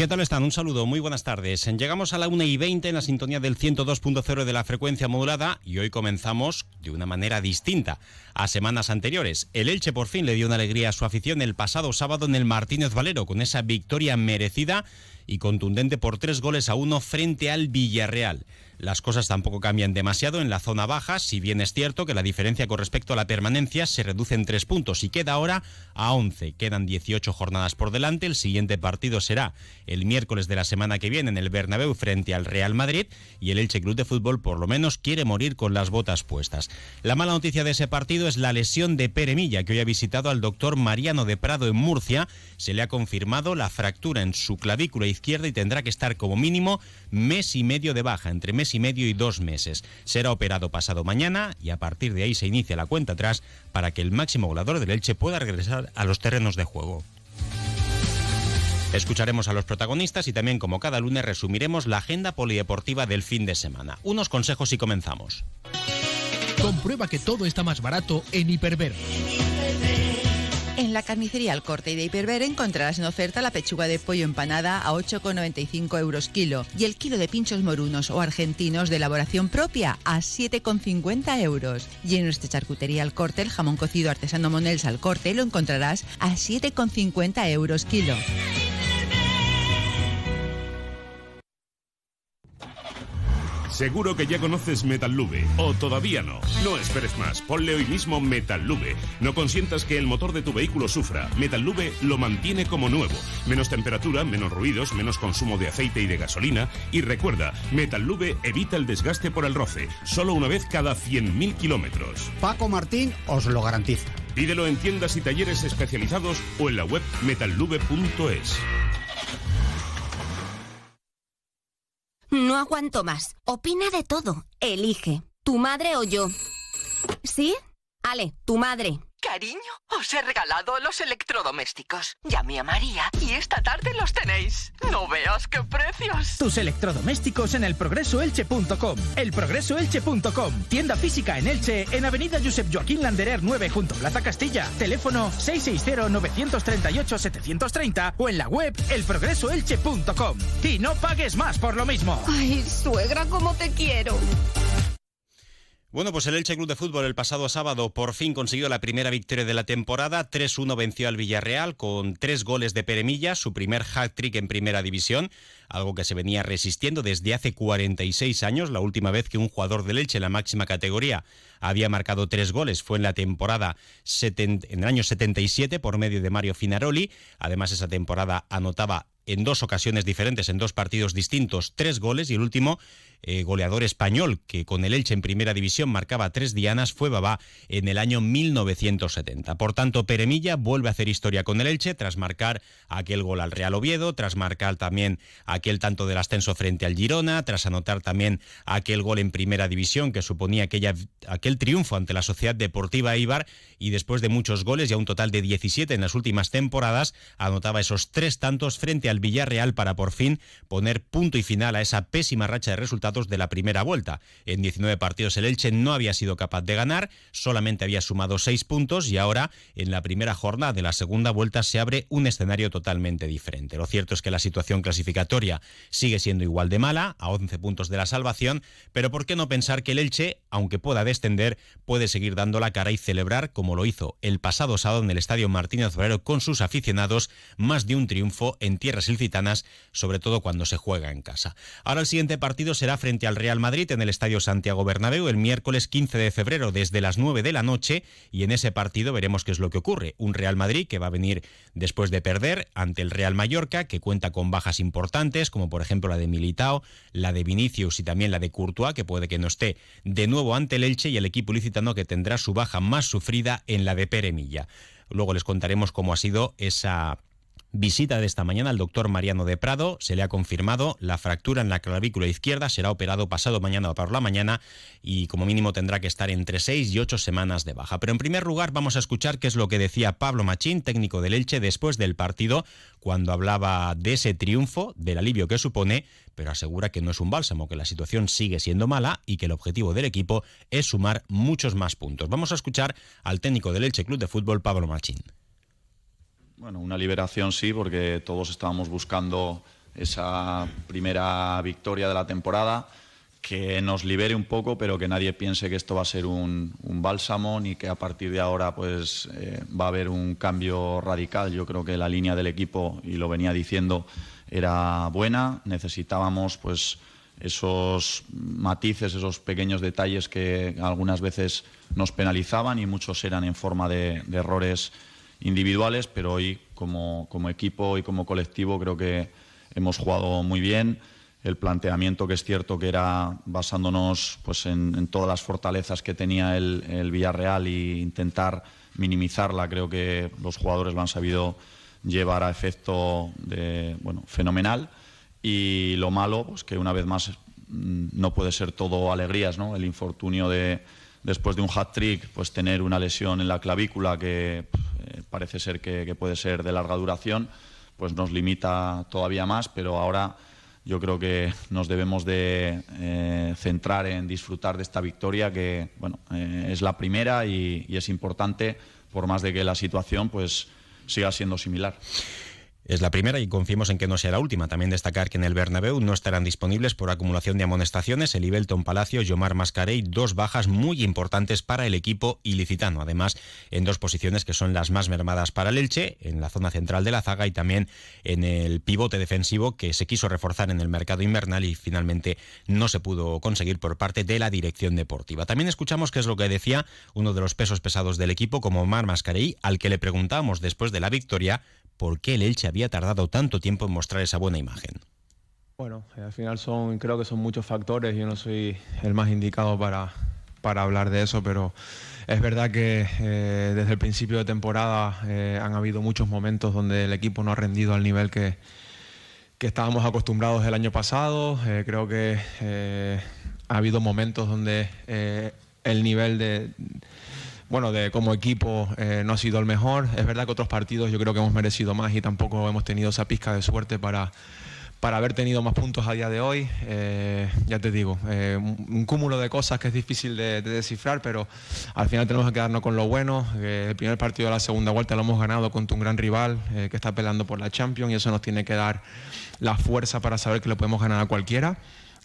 ¿Qué tal están? Un saludo, muy buenas tardes. Llegamos a la 1 y 20 en la sintonía del 102.0 de la frecuencia modulada y hoy comenzamos de una manera distinta a semanas anteriores. El Elche por fin le dio una alegría a su afición el pasado sábado en el Martínez Valero con esa victoria merecida y contundente por tres goles a uno frente al Villarreal. Las cosas tampoco cambian demasiado en la zona baja, si bien es cierto que la diferencia con respecto a la permanencia se reduce en tres puntos y queda ahora a 11. Quedan 18 jornadas por delante. El siguiente partido será el miércoles de la semana que viene en el Bernabéu frente al Real Madrid y el Elche Club de Fútbol por lo menos quiere morir con las botas puestas. La mala noticia de ese partido es la lesión de Pere Milla, que hoy ha visitado al doctor Mariano de Prado en Murcia. Se le ha confirmado la fractura en su clavícula izquierda y tendrá que estar como mínimo mes y medio de baja, entre y medio y dos meses. Será operado pasado mañana y a partir de ahí se inicia la cuenta atrás para que el máximo volador del Elche pueda regresar a los terrenos de juego. Escucharemos a los protagonistas y también como cada lunes resumiremos la agenda polideportiva del fin de semana. Unos consejos y comenzamos. Comprueba que todo está más barato en Hiperver. En la carnicería al corte y de Hiperver encontrarás en oferta la pechuga de pollo empanada a 8,95 euros kilo y el kilo de pinchos morunos o argentinos de elaboración propia a 7,50 euros. Y en nuestra charcutería al corte el jamón cocido artesano Monels al corte lo encontrarás a 7,50 euros kilo. Seguro que ya conoces Metallube, o todavía no. No esperes más, ponle hoy mismo Metallube. No consientas que el motor de tu vehículo sufra. Metallube lo mantiene como nuevo. Menos temperatura, menos ruidos, menos consumo de aceite y de gasolina. Y recuerda, Metallube evita el desgaste por el roce, solo una vez cada 100.000 kilómetros. Paco Martín os lo garantiza. Pídelo en tiendas y talleres especializados o en la web metallube.es. aguanto más. Opina de todo. Elige. ¿Tu madre o yo? ¿Sí? Ale, tu madre. Cariño, os he regalado los electrodomésticos. Llamé a María y esta tarde los tenéis. No veas qué precios. Tus electrodomésticos en elprogresoelche.com. Elprogresoelche.com. Tienda física en Elche, en Avenida Josep Joaquín Landerer 9 junto a Plaza Castilla. Teléfono 660-938-730 o en la web elprogresoelche.com. Y no pagues más por lo mismo. Ay, suegra, cómo te quiero. Bueno, pues el Elche Club de Fútbol el pasado sábado por fin consiguió la primera victoria de la temporada. 3-1 venció al Villarreal con tres goles de Peremilla, su primer hat-trick en primera división, algo que se venía resistiendo desde hace 46 años. La última vez que un jugador del Elche en la máxima categoría había marcado tres goles fue en la temporada en el año 77 por medio de Mario Finaroli. Además, esa temporada anotaba en dos ocasiones diferentes, en dos partidos distintos, tres goles y el último eh, goleador español que con el Elche en primera división marcaba tres dianas fue Babá en el año 1970. Por tanto, Peremilla vuelve a hacer historia con el Elche tras marcar aquel gol al Real Oviedo, tras marcar también aquel tanto del ascenso frente al Girona, tras anotar también aquel gol en primera división que suponía aquella, aquel triunfo ante la Sociedad Deportiva Ibar y después de muchos goles, ya un total de 17 en las últimas temporadas, anotaba esos tres tantos frente al Villarreal para por fin poner punto y final a esa pésima racha de resultados de la primera vuelta. En 19 partidos el Elche no había sido capaz de ganar, solamente había sumado 6 puntos y ahora en la primera jornada de la segunda vuelta se abre un escenario totalmente diferente. Lo cierto es que la situación clasificatoria sigue siendo igual de mala, a 11 puntos de la salvación, pero ¿por qué no pensar que el Elche, aunque pueda descender, puede seguir dando la cara y celebrar, como lo hizo el pasado sábado en el Estadio Martínez Valero con sus aficionados, más de un triunfo en tierras ilicitanas, sobre todo cuando se juega en casa. Ahora el siguiente partido será frente al Real Madrid en el Estadio Santiago Bernabéu el miércoles 15 de febrero desde las 9 de la noche y en ese partido veremos qué es lo que ocurre. Un Real Madrid que va a venir después de perder ante el Real Mallorca que cuenta con bajas importantes como por ejemplo la de Militao, la de Vinicius y también la de Courtois que puede que no esté de nuevo ante el Elche y el equipo licitano que tendrá su baja más sufrida en la de Peremilla. Luego les contaremos cómo ha sido esa Visita de esta mañana al doctor Mariano de Prado. Se le ha confirmado la fractura en la clavícula izquierda. Será operado pasado mañana o por la mañana y como mínimo tendrá que estar entre seis y ocho semanas de baja. Pero en primer lugar vamos a escuchar qué es lo que decía Pablo Machín, técnico del Elche, después del partido, cuando hablaba de ese triunfo, del alivio que supone, pero asegura que no es un bálsamo, que la situación sigue siendo mala y que el objetivo del equipo es sumar muchos más puntos. Vamos a escuchar al técnico del Elche Club de Fútbol, Pablo Machín. Bueno, una liberación sí, porque todos estábamos buscando esa primera victoria de la temporada, que nos libere un poco, pero que nadie piense que esto va a ser un, bálsamo ni que a partir de ahora pues eh, va a haber un cambio radical. Yo creo que la línea del equipo, y lo venía diciendo, era buena. Necesitábamos pues esos matices, esos pequeños detalles que algunas veces nos penalizaban y muchos eran en forma de errores individuales, pero hoy como, equipo y como colectivo creo que hemos jugado muy bien. El planteamiento que es cierto que era basándonos pues, en, todas las fortalezas que tenía el, Villarreal e intentar minimizarla, creo que los jugadores lo han sabido llevar a efecto de, bueno, fenomenal. Y lo malo, pues que una vez más mm, no puede ser todo alegrías, ¿no? El infortunio de, después de un hat-trick, pues tener una lesión en la clavícula que parece ser que, puede ser de larga duración, pues nos limita todavía más, pero ahora yo creo que nos debemos de eh, centrar en disfrutar de esta victoria que bueno eh, es la primera y, y, es importante por más de que la situación pues siga siendo similar. Es la primera y confiemos en que no sea la última. También destacar que en el Bernabéu no estarán disponibles por acumulación de amonestaciones el Ibelton Palacio, Yomar Mascarey, dos bajas muy importantes para el equipo ilicitano. Además, en dos posiciones que son las más mermadas para el Elche, en la zona central de la zaga y también en el pivote defensivo que se quiso reforzar en el mercado invernal y finalmente no se pudo conseguir por parte de la dirección deportiva. También escuchamos qué es lo que decía uno de los pesos pesados del equipo como Omar Mascarey, al que le preguntamos después de la victoria por qué el Elche había tardado tanto tiempo en mostrar esa buena imagen. Bueno, eh, al final son, creo que son muchos factores. Yo no soy el más indicado para, para hablar de eso, pero es verdad que eh, desde el principio de temporada eh, han habido muchos momentos donde el equipo no ha rendido al nivel que, que estábamos acostumbrados el año pasado. creo que ha habido momentos donde el nivel de bueno, de como equipo eh, no ha sido el mejor. Es verdad que otros partidos yo creo que hemos merecido más y tampoco hemos tenido esa pizca de suerte para, para haber tenido más puntos a día de hoy. Eh, ya te digo, eh, un, cúmulo de cosas que es difícil de, descifrar, pero al final tenemos que quedarnos con lo bueno. el primer partido de la segunda vuelta lo hemos ganado contra un gran rival que está peleando por la Champions y eso nos tiene que dar la fuerza para saber que le podemos ganar a cualquiera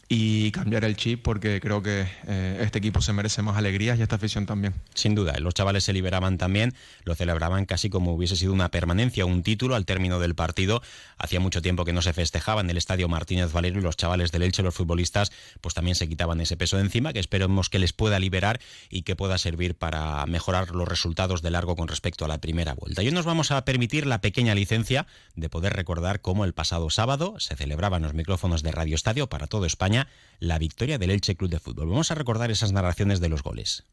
y cambiar el chip porque creo que eh, este equipo se merece más alegrías y esta afición también. Sin duda, los chavales se liberaban también, lo celebraban casi como hubiese sido una permanencia, un título al término del partido. Hacía mucho tiempo que no se festejaba en el estadio Martínez Valero y los chavales del Elche, los futbolistas, pues también se quitaban ese peso de encima que esperemos que les pueda liberar y que pueda servir para mejorar los resultados de largo con respecto a la primera vuelta. Y hoy nos vamos a permitir la pequeña licencia de poder recordar cómo el pasado sábado se celebraban los micrófonos de Radio Estadio para todo España la victoria del Elche Club de Fútbol. Vamos a recordar esas narraciones de los goles.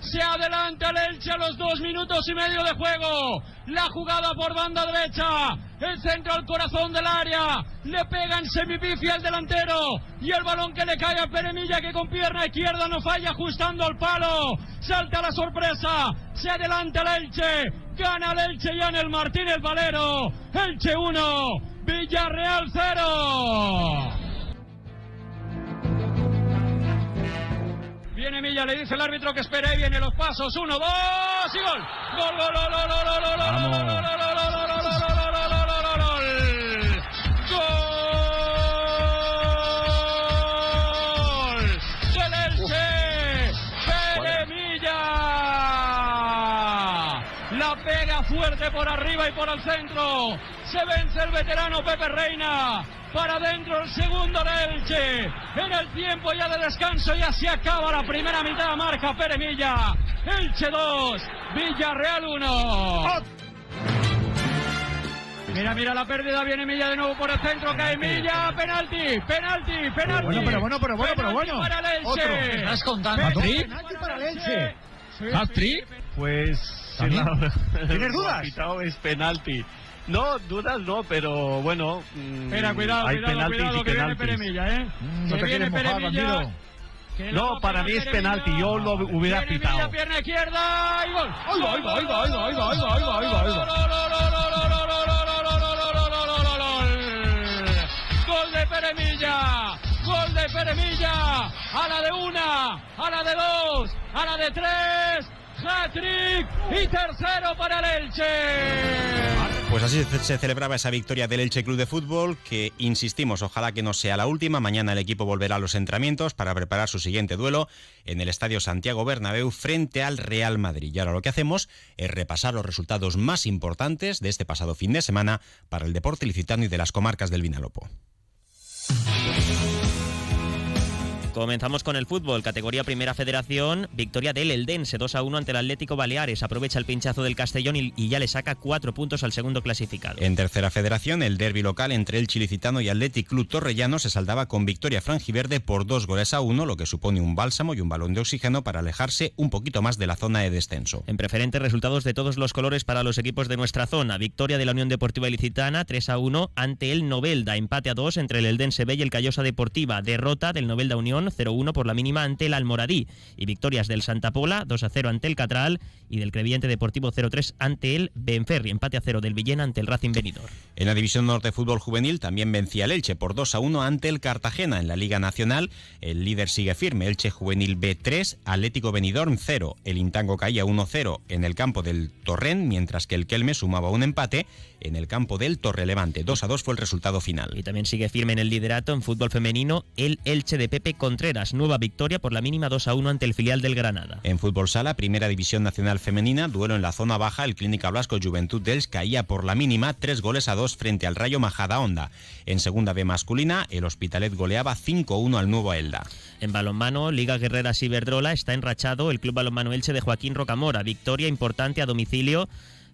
Se adelanta el Elche a los dos minutos y medio de juego. La jugada por banda derecha. El centro al corazón del área. Le pega en semipifia el delantero. Y el balón que le cae a Peremilla que con pierna izquierda no falla ajustando al palo. Salta la sorpresa. Se adelanta el Elche. Gana el Elche y en el Martínez Valero. Elche 1. Villarreal 0. Viene Milla, le dice el árbitro que espere, viene los pasos, uno, dos y gol. Gol, gol, gol, gol, gol, gol, gol, gol, gol, La pega fuerte por arriba y por el centro. Se vence el veterano Pepe Reina para adentro el segundo de Elche. En el tiempo ya de descanso ya se acaba la primera mitad, marca Peremilla. Elche 2, Villarreal 1. Mira, mira la pérdida, viene Milla de nuevo por el centro, cae Milla, penalti, penalti, penalti. Bueno, pero bueno, pero bueno, pero bueno. Para el Elche. Otro. ¿Qué estás contando? Penalti Penalti para el Elche. ¿Hat-trick? Pues. ¿Tienes dudas? es penalti. No, dudas no, pero bueno. Mm, Espera, cuidado, hay cuidado, cuidado, que viene Peremilla, ¿eh? Mm, no te viene Peremilla. No, No, para mí es penalti, yo lo hubiera pitado. pierna izquierda y gol. ¡Ay, va, ay, va, ay, va, ay, va, ay, va, ay, va, ay, Gol de Peremilla, gol de Peremilla, a la de una, a la de dos, a la de tres, hat-trick y tercero para el Elche. Pues así se- celebraba esa victoria del Elche Club de Fútbol, que insistimos, ojalá que no sea la última. Mañana el equipo volverá a los entrenamientos para preparar su siguiente duelo en el Estadio Santiago Bernabéu frente al Real Madrid. Y ahora lo que hacemos es repasar los resultados más importantes de este pasado fin de semana para el deporte licitano y de las comarcas del Vinalopó. Comenzamos con el fútbol, categoría Primera Federación, victoria del Eldense 2 a 1 ante el Atlético Baleares, aprovecha el pinchazo del Castellón y, y ya le saca cuatro puntos al segundo clasificado. En tercera federación, el derby local entre el Chilicitano y Athletic Club Torrellano se saldaba con victoria franjiverde por dos goles a uno, lo que supone un bálsamo y un balón de oxígeno para alejarse un poquito más de la zona de descenso. En preferente, resultados de todos los colores para los equipos de nuestra zona. Victoria de la Unión Deportiva Ilicitana 3 a 1 ante el Novelda. Empate a 2 entre el Eldense B y el Callosa Deportiva. Derrota del Novelda Unión 0-1 por la mínima ante el Almoradí. Y victorias del Santa Pola 2 a 0 ante el Catral y del Creviente Deportivo 0-3 ante el Benferri. Empate a 0 del Villena ante el Racing Benidorm. En la División Norte Fútbol Juvenil también vencía el Elche por 2 a 1 ante el Cartagena. En la Liga Nacional, el líder sigue firme, Elche Juvenil B3, Atlético Benidorm 0. El Intango caía 1-0 en el campo del Torrent, mientras que el Kelme sumaba un empate en el campo del Torrelevante. 2 a 2 fue el resultado final. Y también sigue firme en el liderato en fútbol femenino el Elche de Pepe Contreras. Nueva victoria por la mínima 2 a 1 ante el filial del Granada. En fútbol sala, Primera División Nacional Femenina, duelo en la zona baja, el Clínica Blasco Juventud dels caía por la mínima 3 goles a 2 frente al Rayo Majada Honda. En Segunda B masculina, el Hospitalet goleaba 5-1 al Nuevo Elda. En balonmano, Liga Guerrera Ciberdrola está enrachado el Club Balonmano Elche de Joaquín Rocamora. Victoria importante a domicilio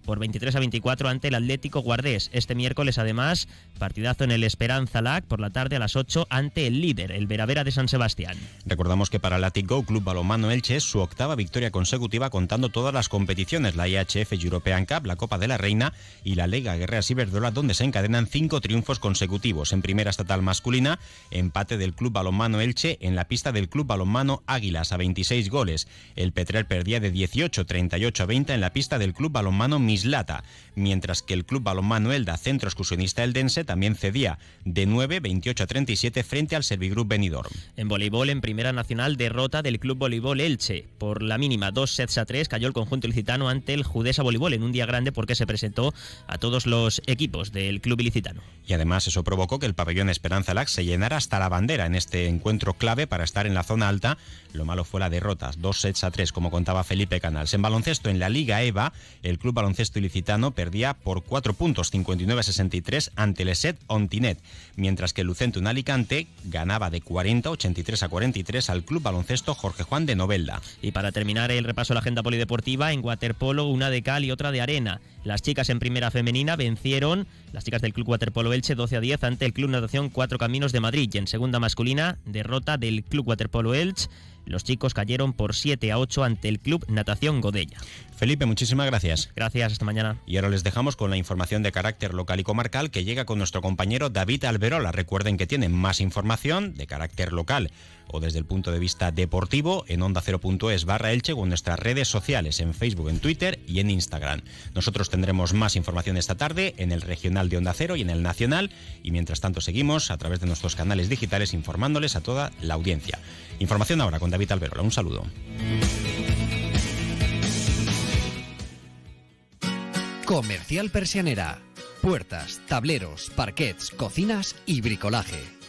por 23 a 24 ante el Atlético Guardés. Este miércoles, además, partidazo en el Esperanza LAC por la tarde a las 8 ante el líder, el Veravera de San Sebastián. Recordamos que para el Go Club Balonmano Elche es su octava victoria consecutiva contando todas las competiciones, la IHF European Cup, la Copa de la Reina y la Liga Guerrera Ciberdrola, donde se encadenan cinco triunfos consecutivos. En primera estatal masculina, empate del Club Balonmano Elche en la pista del Club Balonmano Águilas a 26 goles. El Petrer perdía de 18, 38 a 20 en la pista del Club Balonmano Mislata, mientras que el Club Balonmano Elda, centro excursionista eldense, también cedía de 9, 28 a 37 frente al Servigroup Benidorm. En voleibol, en Primera Nacional, derrota del Club Voleibol Elche. Por la mínima, dos sets a tres, cayó el conjunto ilicitano ante el Judesa Voleibol en un día grande porque se presentó a todos los equipos del club ilicitano. Y además eso provocó que el pabellón Esperanza Lac se llenara hasta la bandera en este encuentro clave para estar en la zona alta. Lo malo fue la derrota, dos sets a tres, como contaba Felipe Canals. En baloncesto, en la Liga EVA, el club baloncesto ilicitano perdía por 4 puntos, 59 a 63 ante el ESET Ontinet, mientras que un Alicante ganaba de 40 83 a 43 al club baloncesto Jorge Juan de Novelda. Y para terminar el repaso de la agenda polideportiva, en waterpolo una de cal y otra de arena. Las chicas en primera femenina vencieron, las chicas del Club Waterpolo Elche 12 a 10 ante el Club Natación Cuatro Caminos de Madrid. Y en segunda masculina, derrota del Club Waterpolo Elche. Los chicos cayeron por 7 a 8 ante el Club Natación Godella. Felipe, muchísimas gracias. Gracias, hasta mañana. Y ahora les dejamos con la información de carácter local y comarcal que llega con nuestro compañero David Alberola. Recuerden que tienen más información de carácter local o desde el punto de vista deportivo en onda0.es barra Elche o en nuestras redes sociales, en Facebook, en Twitter y en Instagram. Nosotros tendremos más información esta tarde en el regional de Onda Cero y en el nacional y mientras tanto seguimos a través de nuestros canales digitales informándoles a toda la audiencia. Información ahora con David Alberola. Un saludo. Comercial Persianera. Puertas, tableros, parquets, cocinas y bricolaje.